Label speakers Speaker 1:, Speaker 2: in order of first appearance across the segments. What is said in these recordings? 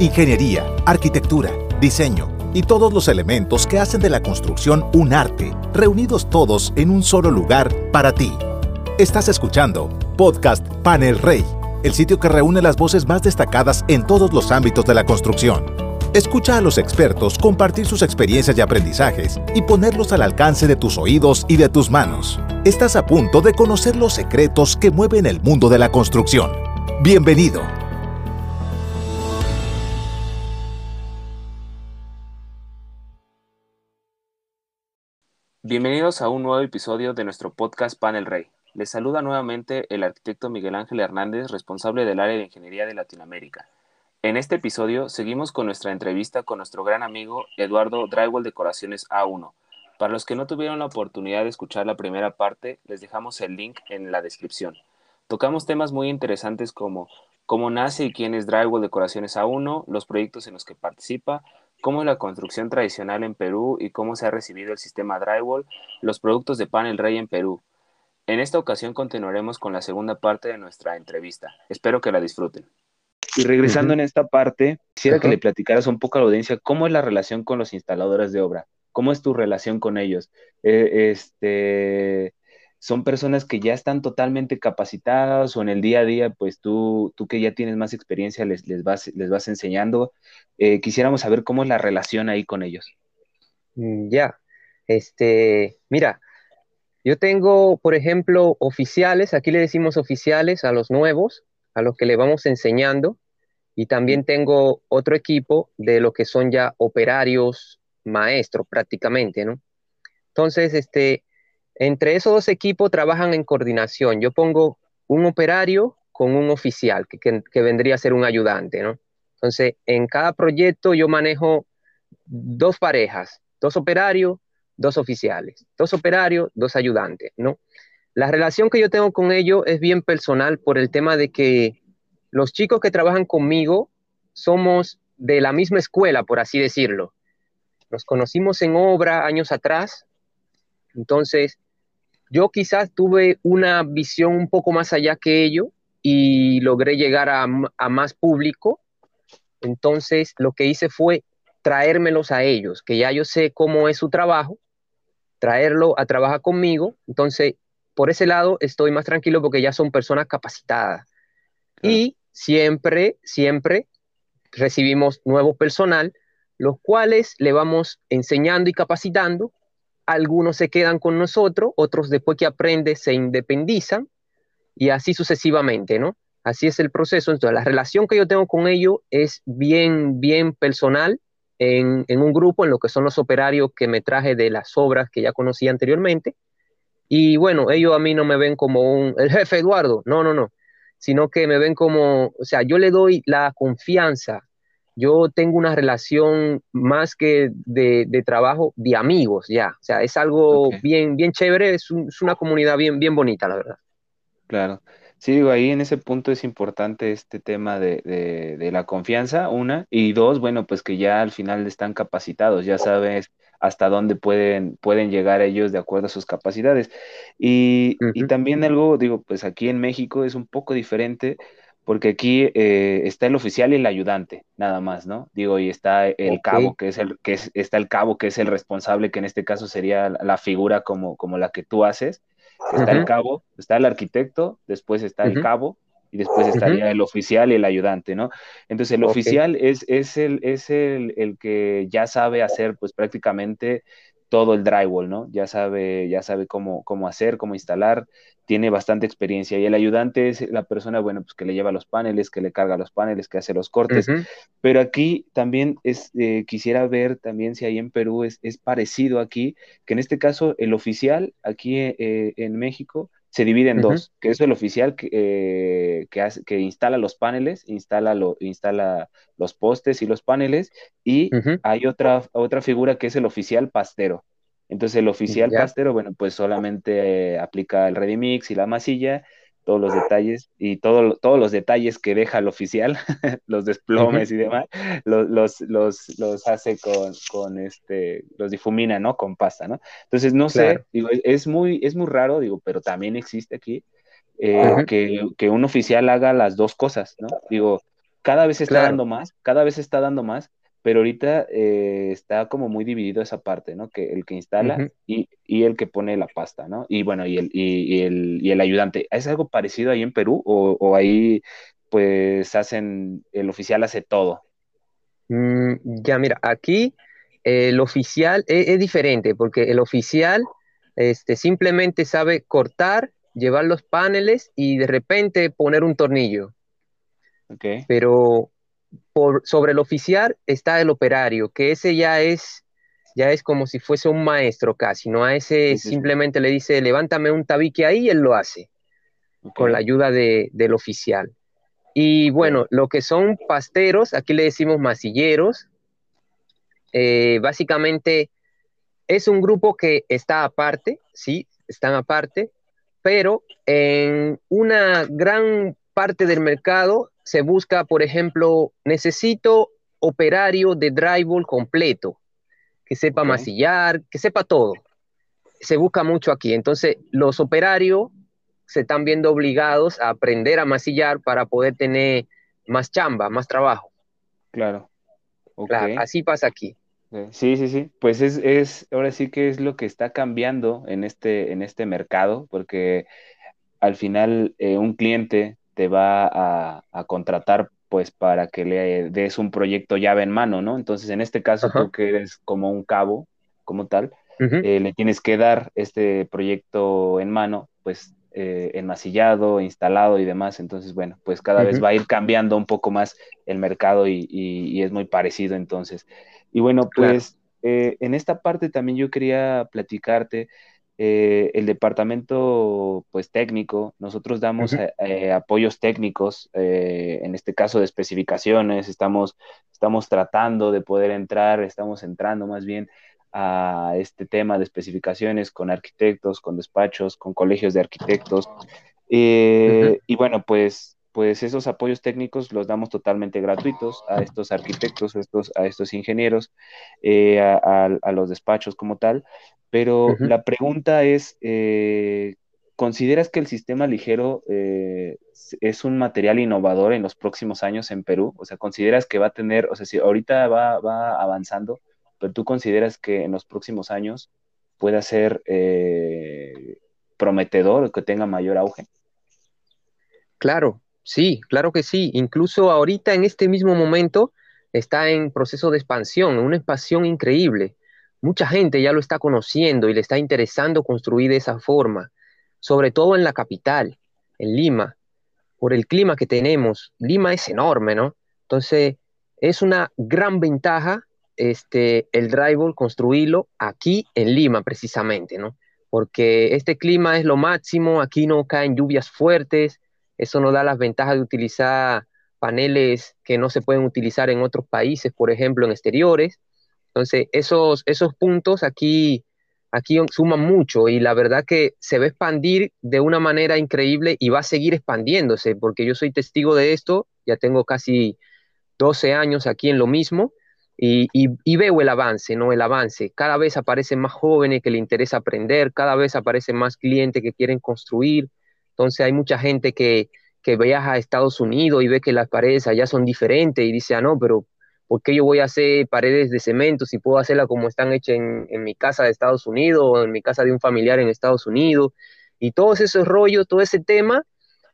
Speaker 1: Ingeniería, arquitectura, diseño y todos los elementos que hacen de la construcción un arte, reunidos todos en un solo lugar para ti. Estás escuchando Podcast Panel Rey, el sitio que reúne las voces más destacadas en todos los ámbitos de la construcción. Escucha a los expertos compartir sus experiencias y aprendizajes y ponerlos al alcance de tus oídos y de tus manos. Estás a punto de conocer los secretos que mueven el mundo de la construcción. Bienvenido.
Speaker 2: Bienvenidos a un nuevo episodio de nuestro podcast Panel Rey. Les saluda nuevamente el arquitecto Miguel Ángel Hernández, responsable del área de ingeniería de Latinoamérica. En este episodio seguimos con nuestra entrevista con nuestro gran amigo Eduardo Drywall Decoraciones A1. Para los que no tuvieron la oportunidad de escuchar la primera parte, les dejamos el link en la descripción. Tocamos temas muy interesantes como cómo nace y quién es Drywall Decoraciones A1, los proyectos en los que participa, cómo es la construcción tradicional en Perú y cómo se ha recibido el sistema drywall, los productos de panel rey en Perú. En esta ocasión continuaremos con la segunda parte de nuestra entrevista. Espero que la disfruten. Y regresando en esta parte, quisiera que le platicaras un poco a la audiencia cómo es la relación con los instaladores de obra, cómo es tu relación con ellos. Eh, este, son personas que ya están totalmente capacitadas o en el día a día, pues tú, tú que ya tienes más experiencia, les, les, vas, les vas enseñando. Eh, quisiéramos saber cómo es la relación ahí con ellos.
Speaker 3: Mm, ya, este, mira, yo tengo, por ejemplo, oficiales, aquí le decimos oficiales a los nuevos, a los que le vamos enseñando, y también tengo otro equipo de lo que son ya operarios maestros prácticamente, ¿no? Entonces, este, entre esos dos equipos trabajan en coordinación. Yo pongo un operario con un oficial, que, vendría a ser un ayudante, ¿no? Entonces, en cada proyecto yo manejo dos parejas, dos operarios, dos oficiales, dos operarios, dos ayudantes, ¿no? La relación que yo tengo con ellos es bien personal por el tema de que los chicos que trabajan conmigo somos de la misma escuela, por así decirlo. Nos conocimos en obra años atrás, entonces yo quizás tuve una visión un poco más allá que ellos y logré llegar a, más público. Entonces, lo que hice fue traérmelos a ellos, que ya yo sé cómo es su trabajo, traerlo a trabajar conmigo. Entonces, por ese lado estoy más tranquilo porque ya son personas capacitadas. Y siempre, siempre recibimos nuevo personal, los cuales le vamos enseñando y capacitando algunos se quedan con nosotros, otros después que aprenden se independizan y así sucesivamente, ¿no? Así es el proceso. Entonces, la relación que yo tengo con ellos es bien, bien personal en, un grupo, en lo que son los operarios que me traje de las obras que ya conocía anteriormente. Y bueno, ellos a mí no me ven como un, el jefe Eduardo, no, no, no, sino que me ven como, o sea, yo le doy la confianza yo tengo una relación más que de, trabajo de amigos ya. O sea, es algo bien, bien chévere, es, una comunidad bien, bien bonita, la verdad.
Speaker 2: Claro. Sí, digo, ahí en ese punto es importante este tema de, la confianza, una, y dos, bueno, pues que ya al final están capacitados, ya sabes hasta dónde pueden, pueden llegar ellos de acuerdo a sus capacidades. Y, y también algo, digo, pues aquí en México es un poco diferente porque aquí eh, está el oficial y el ayudante, nada más, ¿no? Digo, y está el cabo, que es el, que está el cabo, que es el responsable, que en este caso sería la figura como, como la que tú haces. Está el cabo, está el arquitecto, después está el cabo, y después estaría el oficial y el ayudante, ¿no? Entonces el oficial es, es, el, es el, el, que ya sabe hacer pues prácticamente todo el drywall, ¿no? Ya sabe, ya sabe cómo, cómo hacer, cómo instalar, tiene bastante experiencia. Y el ayudante es la persona, bueno, pues que le lleva los paneles, que le carga los paneles, que hace los cortes. Pero aquí también es, eh, quisiera ver también si ahí en Perú es, es, parecido aquí, que en este caso el oficial aquí eh, en México se divide en dos, que es el oficial que, eh, que, hace, que, instala los paneles, instala, lo, instala los postes y los paneles, y hay otra, otra figura que es el oficial pastero. Entonces el oficial pastero, bueno, pues solamente aplica el ready mix y la masilla, todos los detalles y todo, todos los detalles que deja el oficial, los desplomes y demás, los, los, los, los, hace con, con, este, los difumina, ¿no? Con pasta, ¿no? Entonces, no sé, digo, es muy, es muy raro, digo, pero también existe aquí eh, que, que, un oficial haga las dos cosas, ¿no? Digo, cada vez está dando más, cada vez está dando más, pero ahorita eh, está como muy dividido esa parte, ¿no? Que el que instala y, el que pone la pasta, ¿no? Y bueno, y el, y, el, y el ayudante. ¿Es algo parecido ahí en Perú o, ahí pues hacen, el oficial hace todo?
Speaker 3: Mm, ya, mira, aquí el oficial e, es, diferente porque el oficial este, simplemente sabe cortar, llevar los paneles y de repente poner un tornillo. Okay. Pero por, sobre el oficial está el operario, que ese ya es, ya es como si fuese un maestro casi, ¿no? A ese simplemente le dice, levántame un tabique ahí y él lo hace, con la ayuda del oficial. Y bueno, lo que son pasteros, aquí le decimos masilleros, eh, básicamente es un grupo que está aparte, sí, están aparte, pero en una gran parte del mercado se busca, por ejemplo, necesito operario de drywall completo, que sepa masillar, que sepa todo. Se busca mucho aquí. Entonces, los operarios se están viendo obligados a aprender a masillar para poder tener más chamba, más trabajo.
Speaker 2: Claro.
Speaker 3: claro así pasa aquí.
Speaker 2: Sí, sí, sí. Pues es, es, ahora sí que es lo que está cambiando en este, en este mercado, porque al final eh, un cliente te va a, contratar pues para que le des un proyecto llave en mano, ¿no? Entonces, en este caso, tú que eres como un cabo, como tal, eh, le tienes que dar este proyecto en mano, pues eh, enmasillado, instalado y demás. Entonces, bueno, pues cada vez va a ir cambiando un poco más el mercado y, es muy parecido entonces. Y bueno, pues eh, en esta parte también yo quería platicarte eh, el departamento pues técnico, nosotros damos eh, eh, apoyos técnicos, en este caso de especificaciones, estamos, estamos tratando de poder entrar, estamos entrando más bien a este tema de especificaciones con arquitectos, con despachos, con colegios de arquitectos. Y bueno, pues, pues esos apoyos técnicos los damos totalmente gratuitos a estos arquitectos, a estos, a estos ingenieros, a, los despachos como tal. Pero la pregunta es, eh, ¿consideras que el sistema ligero eh, es un material innovador en los próximos años en Perú? O sea, ¿consideras que va a tener, o sea, si ahorita va, avanzando, pero tú consideras que en los próximos años pueda ser eh, prometedor o que tenga mayor auge?
Speaker 3: Claro, sí, claro que sí. Incluso ahorita en este mismo momento está en proceso de expansión, una expansión increíble mucha gente ya lo está conociendo y le está interesando construir de esa forma, sobre todo en la capital, en Lima, por el clima que tenemos. Lima es enorme, ¿no? Entonces, es una gran ventaja este, el drywall construirlo aquí en Lima, precisamente, ¿no? Porque este clima es lo máximo, aquí no caen lluvias fuertes, eso nos da las ventajas de utilizar paneles que no se pueden utilizar en otros países, por ejemplo, en exteriores. Entonces, esos, esos puntos aquí, aquí suman mucho y la verdad que se va a expandir de una manera increíble y va a seguir expandiéndose, porque yo soy testigo de esto, ya tengo casi 12 años aquí en lo mismo y, y, veo el avance, ¿no? El avance. Cada vez aparecen más jóvenes que le interesa aprender, cada vez aparecen más clientes que quieren construir. Entonces hay mucha gente que, que viaja a Estados Unidos y ve que las paredes allá son diferentes y dice, ah, no, pero ¿por qué yo voy a hacer paredes de cemento si puedo hacerla como están hechas en, mi casa de Estados Unidos o en mi casa de un familiar en Estados Unidos? Y todos esos rollos, todo ese tema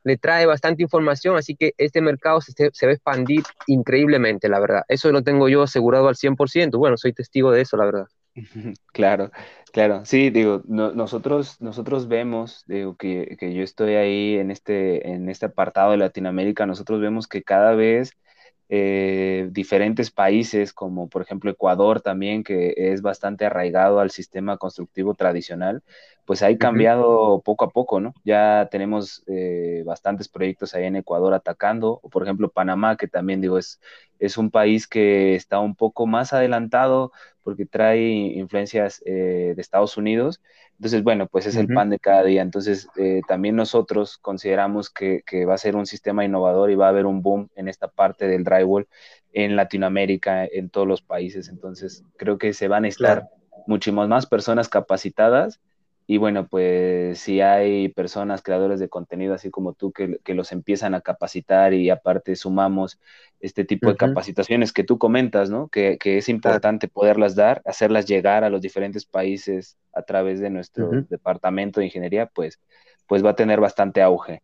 Speaker 3: le trae bastante información, así que este mercado se, va a expandir increíblemente, la verdad. Eso lo tengo yo asegurado al 100%. Bueno, soy testigo de eso, la verdad.
Speaker 2: Claro, claro. Sí, digo, nosotros, nosotros vemos, digo, que, que, yo estoy ahí en este, en este apartado de Latinoamérica, nosotros vemos que cada vez eh, diferentes países, como por ejemplo Ecuador también, que es bastante arraigado al sistema constructivo tradicional, pues ha cambiado poco a poco, ¿no? Ya tenemos eh, bastantes proyectos ahí en Ecuador atacando, o por ejemplo Panamá, que también digo, es, es un país que está un poco más adelantado porque trae influencias eh, de Estados Unidos. Entonces, bueno, pues es el pan de cada día. Entonces, eh, también nosotros consideramos que, va a ser un sistema innovador y va a haber un boom en esta parte del drywall en Latinoamérica, en todos los países. Entonces, creo que se van a estar muchísimas más personas capacitadas y bueno, pues si hay personas, creadores de contenido, así como tú, que, los empiezan a capacitar y aparte sumamos este tipo de capacitaciones que tú comentas, ¿no? Que, es importante poderlas dar, hacerlas llegar a los diferentes países a través de nuestro departamento de ingeniería, pues, pues va a tener bastante auge.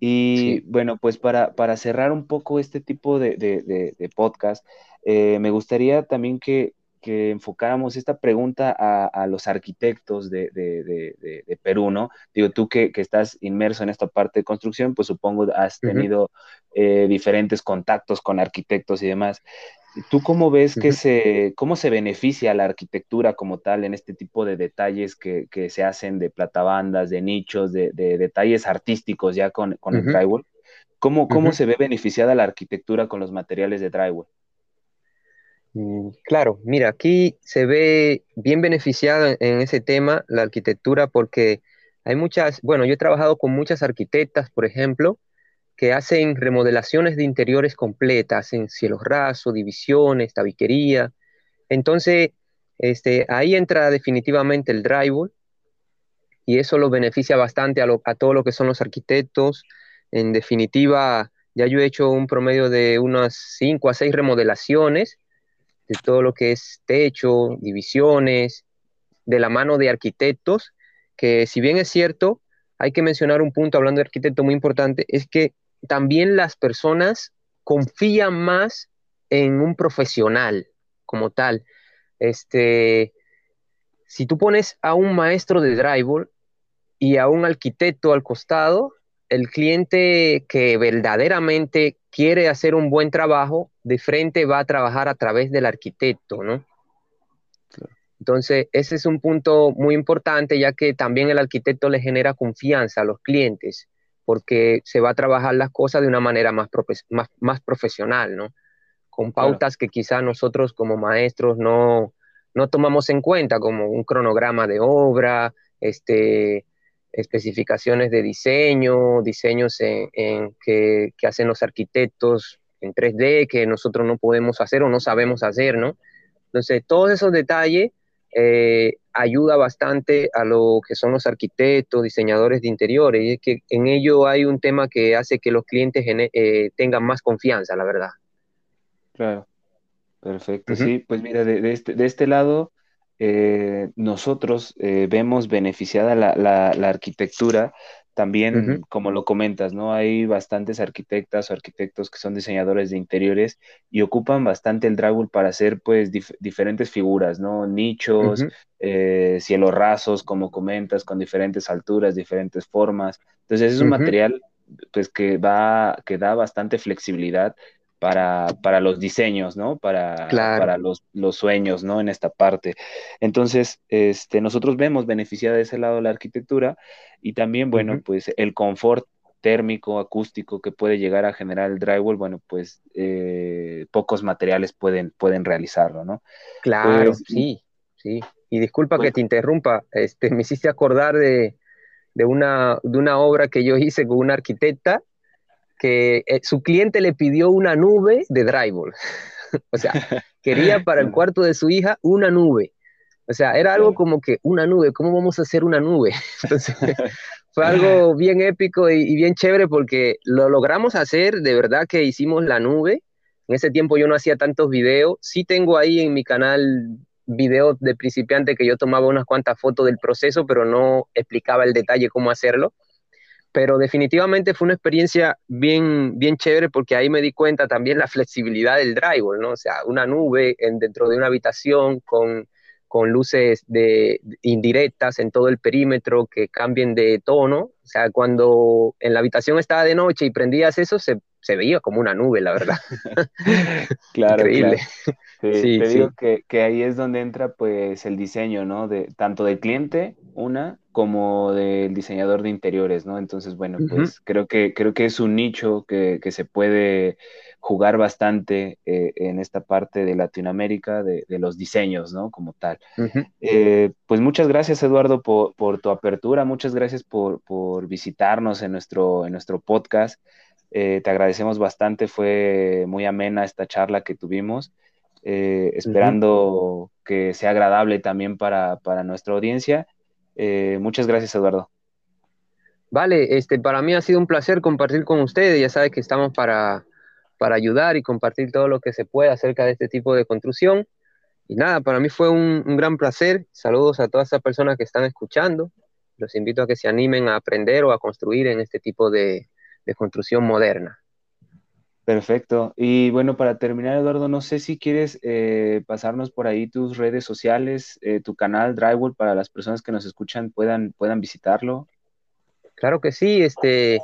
Speaker 2: Y bueno, pues para, para, cerrar un poco este tipo de, podcast, eh, me gustaría también que, que enfocáramos esta pregunta a, los arquitectos de, Perú, ¿no? Digo, tú que, estás inmerso en esta parte de construcción, pues supongo has tenido eh, diferentes contactos con arquitectos y demás. ¿Tú cómo ves que se, cómo se beneficia la arquitectura como tal en este tipo de detalles que, se hacen de platabandas, de nichos, de, detalles artísticos ya con, el drywall? ¿Cómo, cómo se ve beneficiada la arquitectura con los materiales de drywall?
Speaker 3: Mm, claro, mira, aquí se ve bien beneficiada en ese tema la arquitectura porque hay muchas, bueno, yo he trabajado con muchas arquitectas, por ejemplo, que hacen remodelaciones de interiores completas, en cielos rasos, divisiones, tabiquería. Entonces, este, ahí entra definitivamente el drywall y eso lo beneficia bastante a, a todo lo que son los arquitectos. En definitiva, ya yo he hecho un promedio de unas 5 a 6 remodelaciones de todo lo que es techo, divisiones, de la mano de arquitectos, que si bien es cierto, hay que mencionar un punto hablando de arquitecto muy importante, es que también las personas confían más en un profesional como tal. Este, si tú pones a un maestro de drywall y a un arquitecto al costado, el cliente que verdaderamente quiere hacer un buen trabajo, de frente va a trabajar a través del arquitecto, ¿no? Entonces, ese es un punto muy importante, ya que también el arquitecto le genera confianza a los clientes, porque se va a trabajar las cosas de una manera más, más, profesional, ¿no? Con pautas que quizá nosotros como maestros no, no tomamos en cuenta, como un cronograma de obra, este, especificaciones de diseño, diseños en, que, hacen los arquitectos en 3D que nosotros no podemos hacer o no sabemos hacer, ¿no? Entonces, todos esos detalles eh, ayuda bastante a lo que son los arquitectos, diseñadores de interiores, y es que en ello hay un tema que hace que los clientes eh, tengan más confianza, la verdad.
Speaker 2: Claro, perfecto. Sí, pues mira, de, este, de este lado, eh, nosotros eh, vemos beneficiada la, arquitectura, también como lo comentas, ¿no? Hay bastantes arquitectas o arquitectos que son diseñadores de interiores y ocupan bastante el drywall para hacer pues diferentes figuras, ¿no? Nichos, eh, cielos rasos, como comentas, con diferentes alturas, diferentes formas. Entonces es un material pues que va, que da bastante flexibilidad para, los diseños, ¿no? Para, para los, sueños, ¿no? En esta parte. Entonces, este, nosotros vemos beneficiada de ese lado la arquitectura y también, bueno, pues el confort térmico, acústico que puede llegar a generar el drywall, bueno, pues eh, pocos materiales pueden, pueden realizarlo, ¿no?
Speaker 3: Claro, pues, sí, sí. Y disculpa que te interrumpa, este, me hiciste acordar de, una, de una obra que yo hice con una arquitecta que eh, su cliente le pidió una nube de drywall. o sea, quería para el cuarto de su hija una nube. O sea, era algo como que una nube, ¿cómo vamos a hacer una nube? Entonces, fue algo bien épico y, bien chévere porque lo logramos hacer, de verdad que hicimos la nube. En ese tiempo yo no hacía tantos videos. Sí tengo ahí en mi canal videos de principiante que yo tomaba unas cuantas fotos del proceso, pero no explicaba el detalle cómo hacerlo pero definitivamente fue una experiencia bien, bien chévere porque ahí me di cuenta también la flexibilidad del drywall, ¿no? O sea, una nube en, dentro de una habitación con, con luces de, indirectas en todo el perímetro que cambien de tono. O sea, cuando en la habitación estaba de noche y prendías eso, se, se veía como una nube, la verdad.
Speaker 2: claro, Increíble. Sí, te digo que, que, ahí es donde entra pues el diseño, ¿no? De, tanto del cliente, una, como del diseñador de interiores, ¿no? Entonces, bueno, pues creo, que, creo que es un nicho que, que se puede jugar bastante eh, en esta parte de Latinoamérica, de, de, los diseños, ¿no? Como tal. Eh, pues muchas gracias, Eduardo, por, por, tu apertura, muchas gracias por, por visitarnos en nuestro, en nuestro podcast. Eh, te agradecemos bastante, fue muy amena esta charla que tuvimos. esperando que sea agradable también para, para nuestra audiencia Eh, muchas gracias, Eduardo.
Speaker 3: Vale, este, para mí ha sido un placer compartir con ustedes. Ya sabes que estamos para, para ayudar y compartir todo lo que se pueda acerca de este tipo de construcción. Y nada, para mí fue un, gran placer. Saludos a todas esas personas que están escuchando. Los invito a que se animen a aprender o a construir en este tipo de, construcción moderna.
Speaker 2: Perfecto. Y bueno, para terminar, Eduardo, no sé si quieres eh, pasarnos por ahí tus redes sociales, eh, tu canal Drywall, para las personas que nos escuchan puedan, puedan visitarlo.
Speaker 3: Claro que sí, este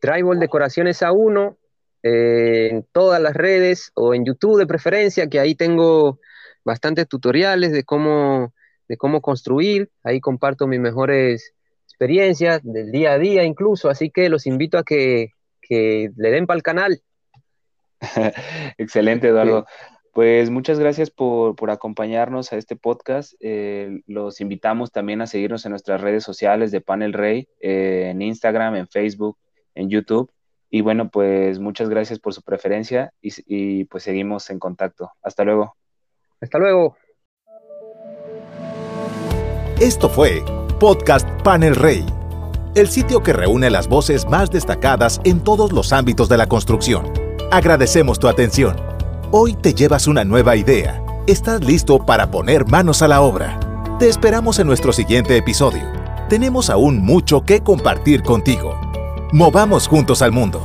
Speaker 3: Drywall Decoraciones A1 eh, en todas las redes o en YouTube de preferencia, que ahí tengo bastantes tutoriales de cómo, de cómo construir. Ahí comparto mis mejores experiencias del día a día incluso, así que los invito a que, le den para el canal.
Speaker 2: Excelente, Eduardo. Pues muchas gracias por, acompañarnos a este podcast. Eh, los invitamos también a seguirnos en nuestras redes sociales de Panel Rey, eh, en Instagram, en Facebook, en YouTube. Y bueno, pues muchas gracias por su preferencia y, y pues seguimos en contacto. Hasta luego.
Speaker 3: Hasta luego.
Speaker 1: Esto fue Podcast Panel Rey, el sitio que reúne las voces más destacadas en todos los ámbitos de la construcción. Agradecemos tu atención. Hoy te llevas una nueva idea. Estás listo para poner manos a la obra. Te esperamos en nuestro siguiente episodio. Tenemos aún mucho que compartir contigo. Movamos juntos al mundo.